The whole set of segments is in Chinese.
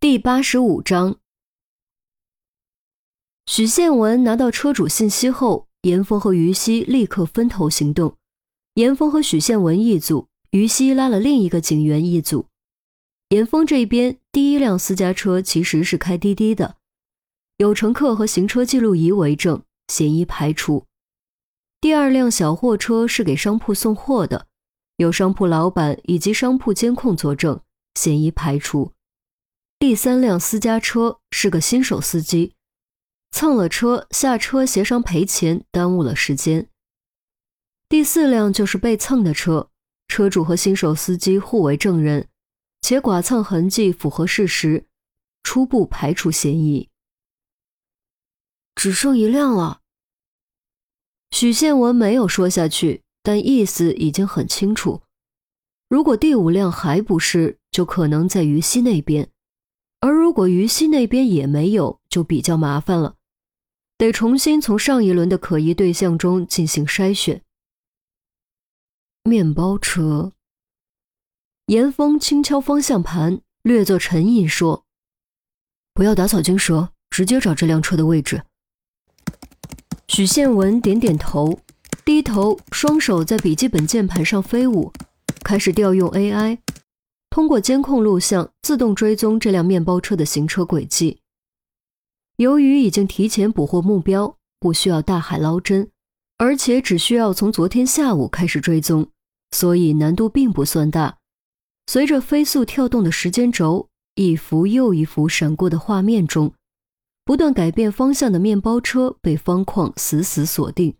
第八十五章，许宪文拿到车主信息后，严峰和于西立刻分头行动。严峰和许宪文一组，于西拉了另一个警员一组。严峰这边，第一辆私家车其实是开滴滴的，有乘客和行车记录仪为证，嫌疑排除。第二辆小货车是给商铺送货的，有商铺老板以及商铺监控作证，嫌疑排除。第三辆私家车是个新手司机，蹭了车下车协商赔钱，耽误了时间。第四辆就是被蹭的车，车主和新手司机互为证人，且剐蹭痕迹符合事实，初步排除嫌疑。只剩一辆了。许宪文没有说下去，但意思已经很清楚。如果第五辆还不是，就可能在于西那边。而如果于西那边也没有，就比较麻烦了，得重新从上一轮的可疑对象中进行筛选。面包车，严峰轻敲方向盘，略作沉吟说：“不要打草惊蛇，直接找这辆车的位置。”许宪文点点头，低头，双手在笔记本键盘上飞舞，开始调用 AI。通过监控录像自动追踪这辆面包车的行车轨迹。由于已经提前捕获目标，不需要大海捞针，而且只需要从昨天下午开始追踪，所以难度并不算大。随着飞速跳动的时间轴，一幅又一幅闪过的画面中，不断改变方向的面包车被方框死死锁定，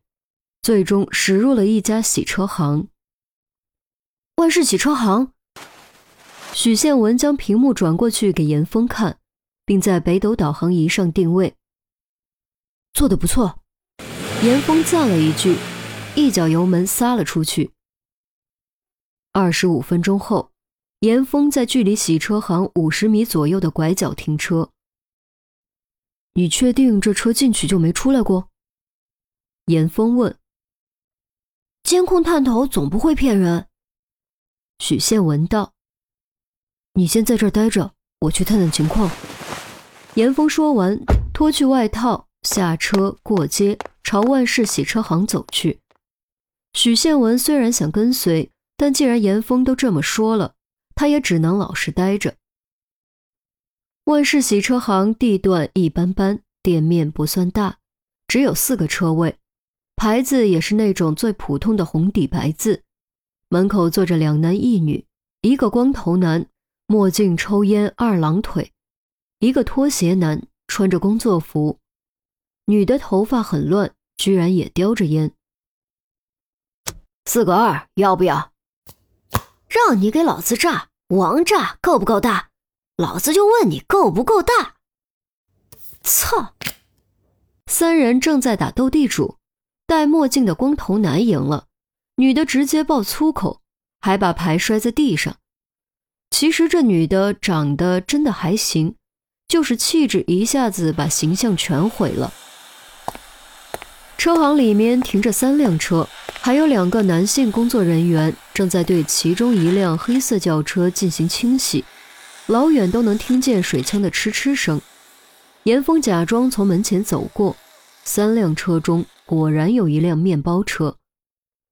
最终驶入了一家洗车行——万事洗车行。许宪文将屏幕转过去给严峰看，并在北斗导航仪上定位。做的不错，严峰赞了一句，一脚油门撒了出去。二十五分钟后，严峰在距离洗车行五十米左右的拐角停车。你确定这车进去就没出来过？严峰问。监控探头总不会骗人。许宪文道。你先在这儿待着，我去探探情况。严峰说完，脱去外套，下车过街，朝万氏洗车行走去。许宪文虽然想跟随，但既然严峰都这么说了，他也只能老实待着。万氏洗车行地段一般般，店面不算大，只有四个车位，牌子也是那种最普通的红底白字。门口坐着两男一女，一个光头男。墨镜、抽烟、二郎腿，一个拖鞋男穿着工作服，女的头发很乱，居然也叼着烟。四个二，要不要？让你给老子炸，王炸够不够大？老子就问你够不够大？操！三人正在打斗地主，戴墨镜的光头男赢了，女的直接爆粗口，还把牌摔在地上。其实这女的长得真的还行，就是气质一下子把形象全毁了。车行里面停着三辆车，还有两个男性工作人员正在对其中一辆黑色轿车进行清洗，老远都能听见水枪的哧哧声。严峰假装从门前走过，三辆车中果然有一辆面包车，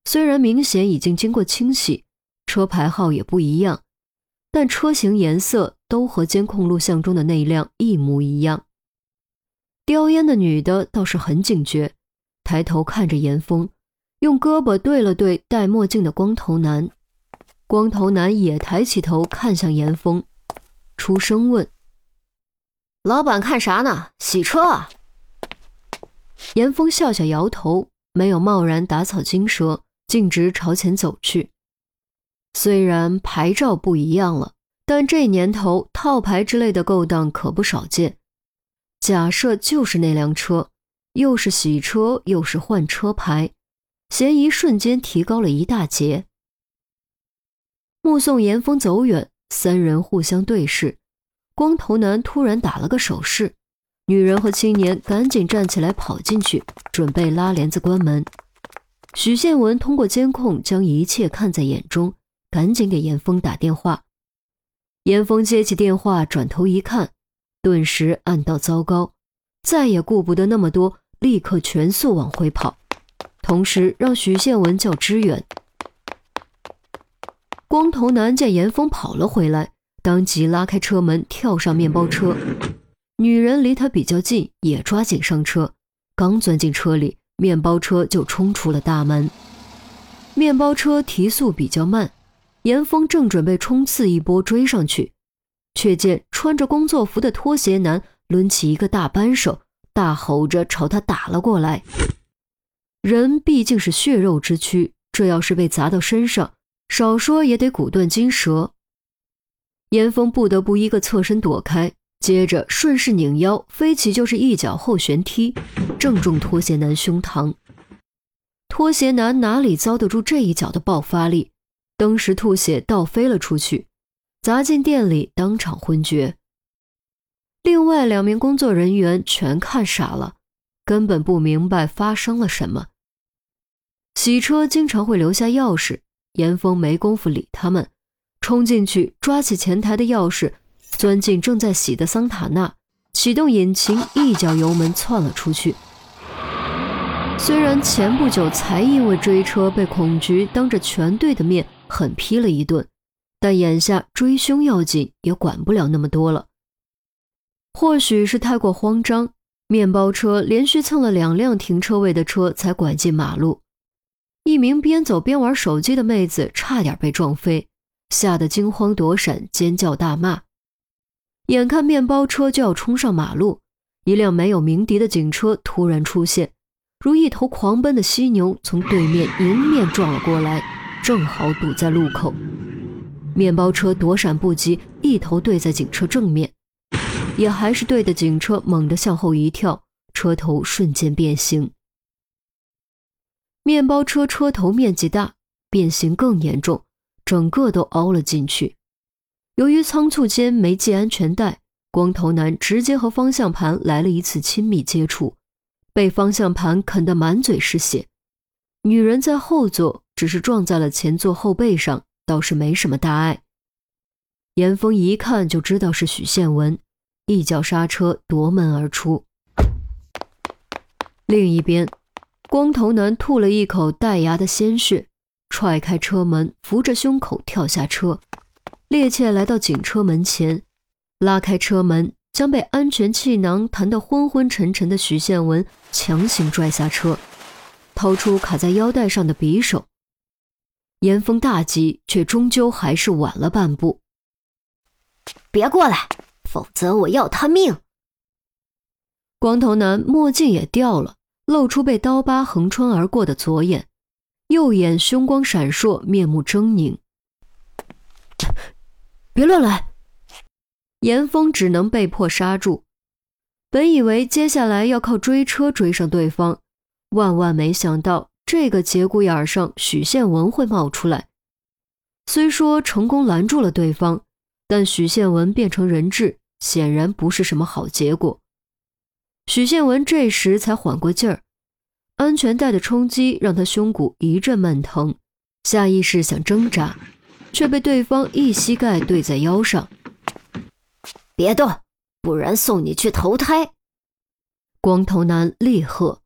虽然明显已经经过清洗，车牌号也不一样。但车型颜色都和监控录像中的那一辆一模一样。叼烟的女的倒是很警觉，抬头看着严峰，用胳膊对了对戴墨镜的光头男。光头男也抬起头看向严峰，出声问：“老板看啥呢？洗车啊？”严峰笑笑摇头，没有贸然打草惊蛇，径直朝前走去。虽然牌照不一样了，但这年头套牌之类的勾当可不少见。假设就是那辆车，又是洗车又是换车牌，嫌疑瞬间提高了一大截。目送严峰走远，三人互相对视，光头男突然打了个手势，女人和青年赶紧站起来跑进去，准备拉帘子关门。许宪文通过监控将一切看在眼中。赶紧给严峰打电话。严峰接起电话，转头一看，顿时暗道糟糕，再也顾不得那么多，立刻全速往回跑，同时让许宪文叫支援。光头男见严峰跑了回来，当即拉开车门，跳上面包车。女人离他比较近，也抓紧上车。刚钻进车里，面包车就冲出了大门。面包车提速比较慢，严峰正准备冲刺一波追上去，却见穿着工作服的拖鞋男抡起一个大扳手，大吼着朝他打了过来。人毕竟是血肉之躯，这要是被砸到身上，少说也得骨断筋折，严峰不得不一个侧身躲开，接着顺势拧腰飞起就是一脚后旋踢，正中拖鞋男胸膛。拖鞋男哪里遭得住这一脚的爆发力，登时吐血倒飞了出去，砸进店里当场昏厥。另外两名工作人员全看傻了，根本不明白发生了什么。洗车经常会留下钥匙。严峰没工夫理他们，冲进去抓起前台的钥匙，钻进正在洗的桑塔纳，启动引擎，一脚油门窜了出去。虽然前不久才因为追车被孔局当着全队的面狠批了一顿，但眼下追凶要紧，也管不了那么多了。或许是太过慌张，面包车连续蹭了两辆停车位的车才拐进马路。一名边走边玩手机的妹子差点被撞飞，吓得惊慌躲闪，尖叫大骂。眼看面包车就要冲上马路，一辆没有鸣笛的警车突然出现，如一头狂奔的犀牛从对面迎面撞了过来，正好堵在路口。面包车躲闪不及，一头对在警车正面，也还是对的警车猛地向后一跳，车头瞬间变形。面包车车头面积大，变形更严重，整个都凹了进去。由于仓促间没系安全带，光头男直接和方向盘来了一次亲密接触，被方向盘啃得满嘴是血。女人在后座，只是撞在了前座后背上，倒是没什么大碍。严峰一看就知道是许宪文，一脚刹车夺门而出。另一边。光头男吐了一口带牙的鲜血，踹开车门，扶着胸口跳下车，趔趄来到警车门前，拉开车门，将被安全气囊弹得昏昏沉沉的许宪文强行拽下车，掏出卡在腰带上的匕首。严峰大急，却终究还是晚了半步。别过来，否则我要他命！光头男墨镜也掉了。露出被刀疤横穿而过的左眼，右眼凶光闪烁，面目狰狞。别乱来！严峰只能被迫刹住。本以为接下来要靠追车追上对方，万万没想到这个节骨眼上许宪文会冒出来。虽说成功拦住了对方，但许宪文变成人质，显然不是什么好结果。许宪文这时才缓过劲儿，安全带的冲击让他胸骨一阵闷疼，下意识想挣扎，却被对方一膝盖对在腰上。别动，不然送你去投胎！光头男厉喝。